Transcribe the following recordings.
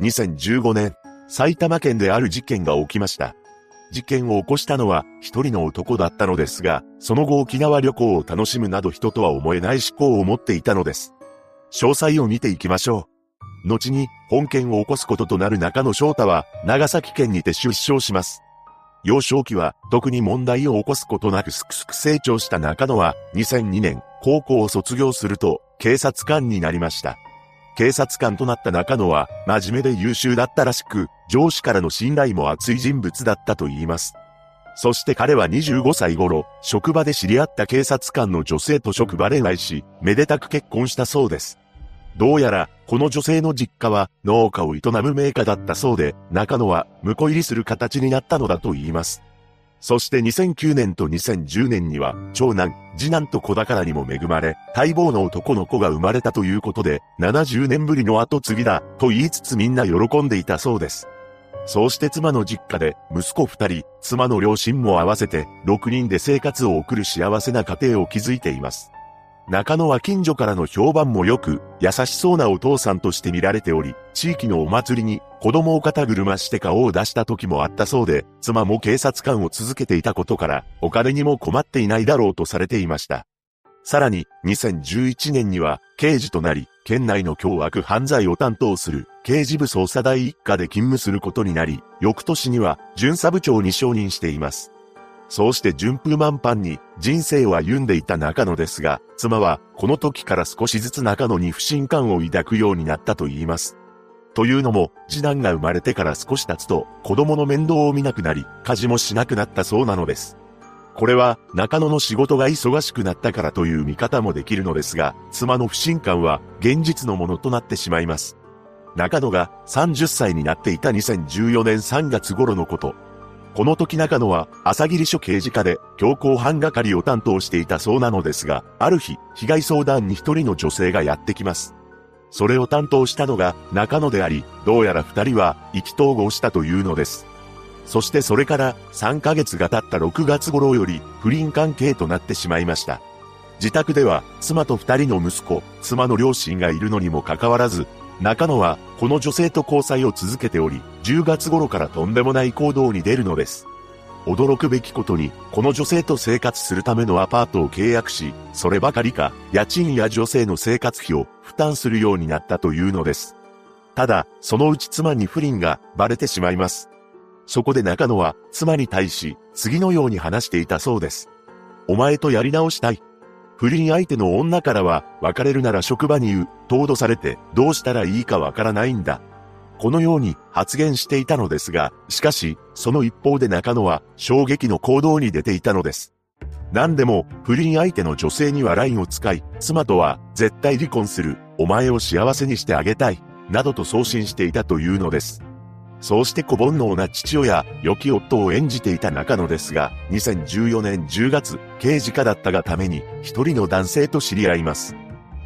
2015年、埼玉県である事件が起きました。事件を起こしたのは一人の男だったのですが、その後沖縄旅行を楽しむなど人とは思えない思考を持っていたのです。詳細を見ていきましょう。後に本件を起こすこととなる中野翔太は長崎県にて出生します。幼少期は特に問題を起こすことなくすくすく成長した中野は2002年高校を卒業すると警察官になりました。警察官となった中野は真面目で優秀だったらしく、上司からの信頼も厚い人物だったと言います。そして彼は25歳頃、職場で知り合った警察官の女性と職場恋愛し、めでたく結婚したそうです。どうやら、この女性の実家は農家を営む名家だったそうで、中野は婿入りする形になったのだと言います。そして2009年と2010年には、長男、次男と子宝にも恵まれ、待望の男の子が生まれたということで、70年ぶりの後継ぎだ、と言いつつみんな喜んでいたそうです。そうして妻の実家で、息子二人、妻の両親も合わせて、6人で生活を送る幸せな家庭を築いています。中野は近所からの評判も良く、優しそうなお父さんとして見られており、地域のお祭りに子供を肩車して顔を出した時もあったそうで、妻も警察官を続けていたことから、お金にも困っていないだろうとされていました。さらに、2011年には、刑事となり、県内の凶悪犯罪を担当する、刑事部捜査第一課で勤務することになり、翌年には、巡査部長に承認しています。そうして順風満帆に人生を歩んでいた中野ですが、妻はこの時から少しずつ中野に不信感を抱くようになったと言います。というのも、次男が生まれてから少し経つと、子供の面倒を見なくなり、家事もしなくなったそうなのです。これは、中野の仕事が忙しくなったからという見方もできるのですが、妻の不信感は現実のものとなってしまいます。中野が30歳になっていた2014年3月頃のこと。この時中野は朝霧署刑事課で強行犯係を担当していたそうなのですが、ある日、被害相談に一人の女性がやってきます。それを担当したのが中野であり、どうやら二人は意気投合したというのです。そしてそれから3ヶ月が経った6月頃より不倫関係となってしまいました。自宅では妻と二人の息子、妻の両親がいるのにもかかわらず、中野はこの女性と交際を続けており、10月頃からとんでもない行動に出るのです。驚くべきことに、この女性と生活するためのアパートを契約し、そればかりか、家賃や女性の生活費を負担するようになったというのです。ただ、そのうち妻に不倫がバレてしまいます。そこで中野は妻に対し、次のように話していたそうです。お前とやり直したい。不倫相手の女からは、別れるなら職場に言う、と脅されて、どうしたらいいかわからないんだ。このように発言していたのですが、しかし、その一方で中野は衝撃の行動に出ていたのです。何でも、不倫相手の女性には LINE を使い、妻とは絶対離婚する、お前を幸せにしてあげたい、などと送信していたというのです。そうして小煩悩な父親、良き夫を演じていた中野ですが、2014年10月、刑事課だったがために、一人の男性と知り合います。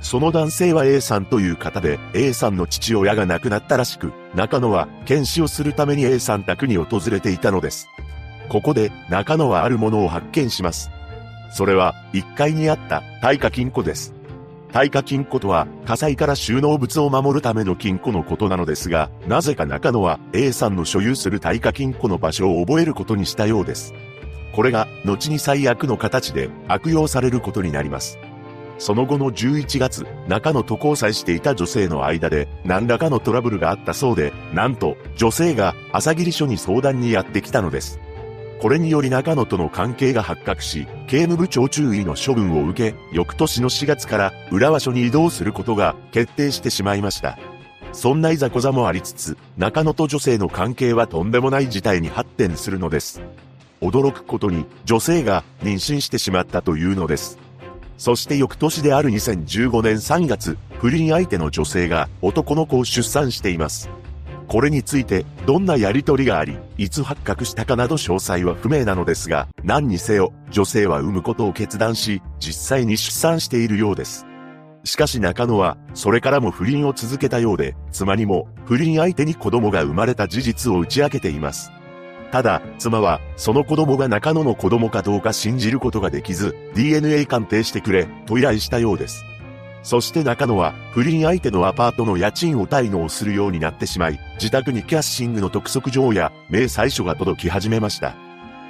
その男性は A さんという方で、A さんの父親が亡くなったらしく、中野は検視をするために A さん宅に訪れていたのです。ここで中野はあるものを発見します。それは1階にあった耐火金庫です。耐火金庫とは火災から収納物を守るための金庫のことなのですが、なぜか中野は A さんの所有する耐火金庫の場所を覚えることにしたようです。これが後に最悪の形で悪用されることになります。その後の11月、中野と交際していた女性の間で何らかのトラブルがあったそうで、なんと女性が朝霧署に相談にやってきたのです。これにより中野との関係が発覚し、刑務部長注意の処分を受け、翌年の4月から浦和署に移動することが決定してしまいました。そんないざこざもありつつ、中野と女性の関係はとんでもない事態に発展するのです。驚くことに女性が妊娠してしまったというのです。そして翌年である2015年3月、不倫相手の女性が男の子を出産しています。これについて、どんなやりとりがあり、いつ発覚したかなど詳細は不明なのですが、何にせよ、女性は産むことを決断し、実際に出産しているようです。しかし中野は、それからも不倫を続けたようで、妻にも、不倫相手に子供が生まれた事実を打ち明けています。ただ、妻は、その子供が中野の子供かどうか信じることができず、DNA 鑑定してくれ、と依頼したようです。そして中野は、不倫相手のアパートの家賃を滞納するようになってしまい、自宅にキャッシングの督促状や、明細書が届き始めました。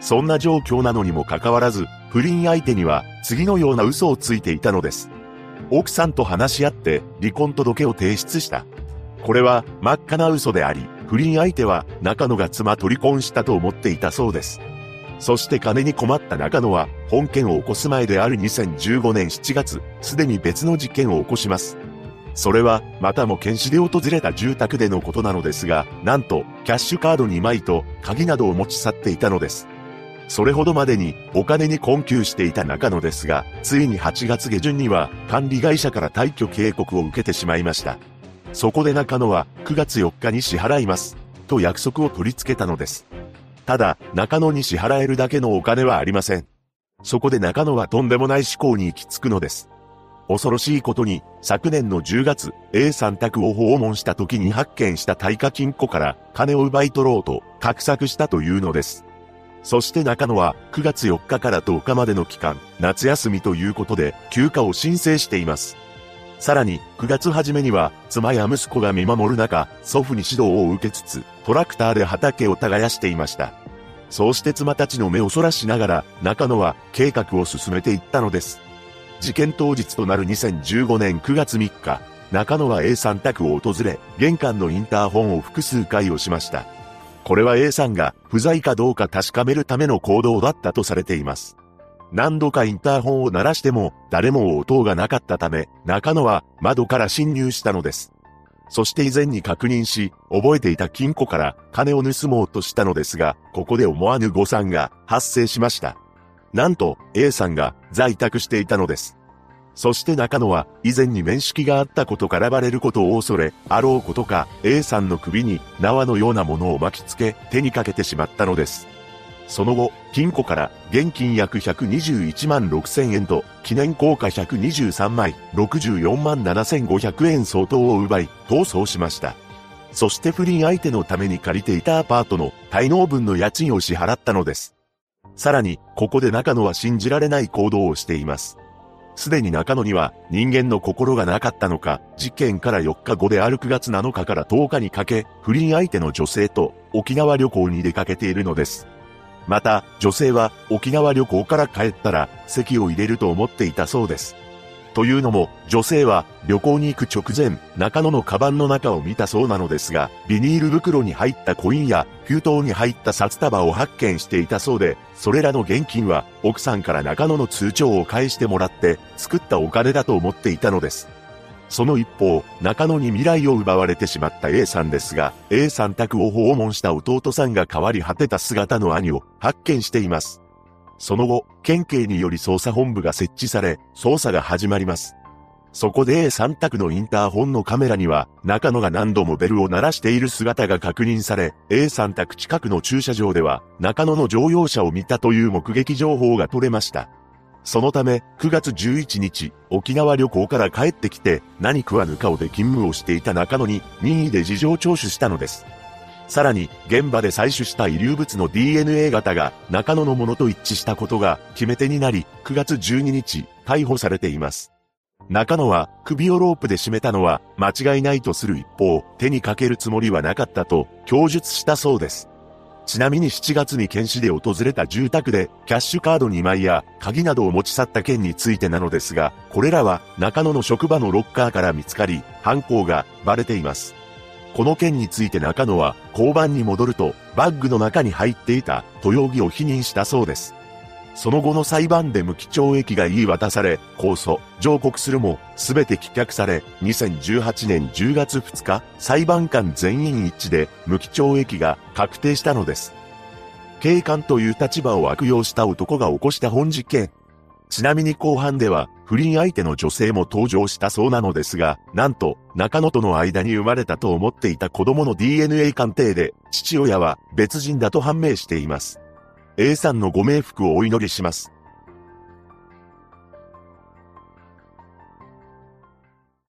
そんな状況なのにもかかわらず、不倫相手には、次のような嘘をついていたのです。奥さんと話し合って離婚届を提出した。これは真っ赤な嘘であり、不倫相手は中野が妻と離婚したと思っていたそうです。そして金に困った中野は本件を起こす前である2015年7月、すでに別の事件を起こします。それは、またも検視で訪れた住宅でのことなのですが、なんと、キャッシュカード2枚と鍵などを持ち去っていたのです。それほどまでにお金に困窮していた中野ですが、ついに8月下旬には管理会社から退去警告を受けてしまいました。そこで中野は9月4日に支払います。と約束を取り付けたのです。ただ、中野に支払えるだけのお金はありません。そこで中野はとんでもない思考に行き着くのです。恐ろしいことに、昨年の10月、A さん宅を訪問した時に発見した対価金庫から金を奪い取ろうと画策したというのです。そして中野は9月4日から10日までの期間、夏休みということで休暇を申請しています。さらに9月初めには妻や息子が見守る中、祖父に指導を受けつつ、トラクターで畑を耕していました。そうして妻たちの目をそらしながら、中野は計画を進めていったのです。事件当日となる2015年9月3日、中野は A さん宅を訪れ、玄関のインターホンを複数回押しました。これは A さんが不在かどうか確かめるための行動だったとされています。何度かインターホンを鳴らしても誰も応答がなかったため、中野は窓から侵入したのです。そして以前に確認し、覚えていた金庫から金を盗もうとしたのですが、ここで思わぬ誤算が発生しました。なんと A さんが在宅していたのです。そして中野は以前に面識があったことからバレることを恐れ、あろうことか A さんの首に縄のようなものを巻きつけ手にかけてしまったのです。その後、金庫から現金約121万6千円と記念硬貨123枚64万7500円相当を奪い逃走しました。そして不倫相手のために借りていたアパートの滞納分の家賃を支払ったのです。さらに、ここで中野は信じられない行動をしています。すでに中野には人間の心がなかったのか、事件から4日後である9月7日から10日にかけ、不倫相手の女性と沖縄旅行に出かけているのです。また、女性は沖縄旅行から帰ったら席を入れると思っていたそうです。というのも、女性は旅行に行く直前、中野のカバンの中を見たそうなのですが、ビニール袋に入ったコインや封筒に入った札束を発見していたそうで、それらの現金は奥さんから中野の通帳を返してもらって作ったお金だと思っていたのです。その一方、中野に未来を奪われてしまった A さんですが、A さん宅を訪問した弟さんが変わり果てた姿の兄を発見しています。その後、県警により捜査本部が設置され、捜査が始まります。そこで A3 択のインターホンのカメラには、中野が何度もベルを鳴らしている姿が確認され、A3 択近くの駐車場では、中野の乗用車を見たという目撃情報が取れました。そのため、9月11日、沖縄旅行から帰ってきて、何食わぬ顔で勤務をしていた中野に、任意で事情聴取したのです。さらに、現場で採取した遺留物の DNA 型が中野のものと一致したことが決め手になり、9月12日、逮捕されています。中野は首をロープで締めたのは間違いないとする一方、手にかけるつもりはなかったと供述したそうです。ちなみに7月に検視で訪れた住宅でキャッシュカード2枚や鍵などを持ち去った件についてなのですが、これらは中野の職場のロッカーから見つかり、犯行がバレています。この件について中野は交番に戻るとバッグの中に入っていたと容疑を否認したそうです。その後の裁判で無期懲役が言い渡され、控訴、上告するも、すべて棄却され、2018年10月2日、裁判官全員一致で無期懲役が確定したのです。警官という立場を悪用した男が起こした本実験。ちなみに後半では、不倫相手の女性も登場したそうなのですが、なんと、中野との間に生まれたと思っていた子供の DNA 鑑定で、父親は別人だと判明しています。A さんのご冥福をお祈りします。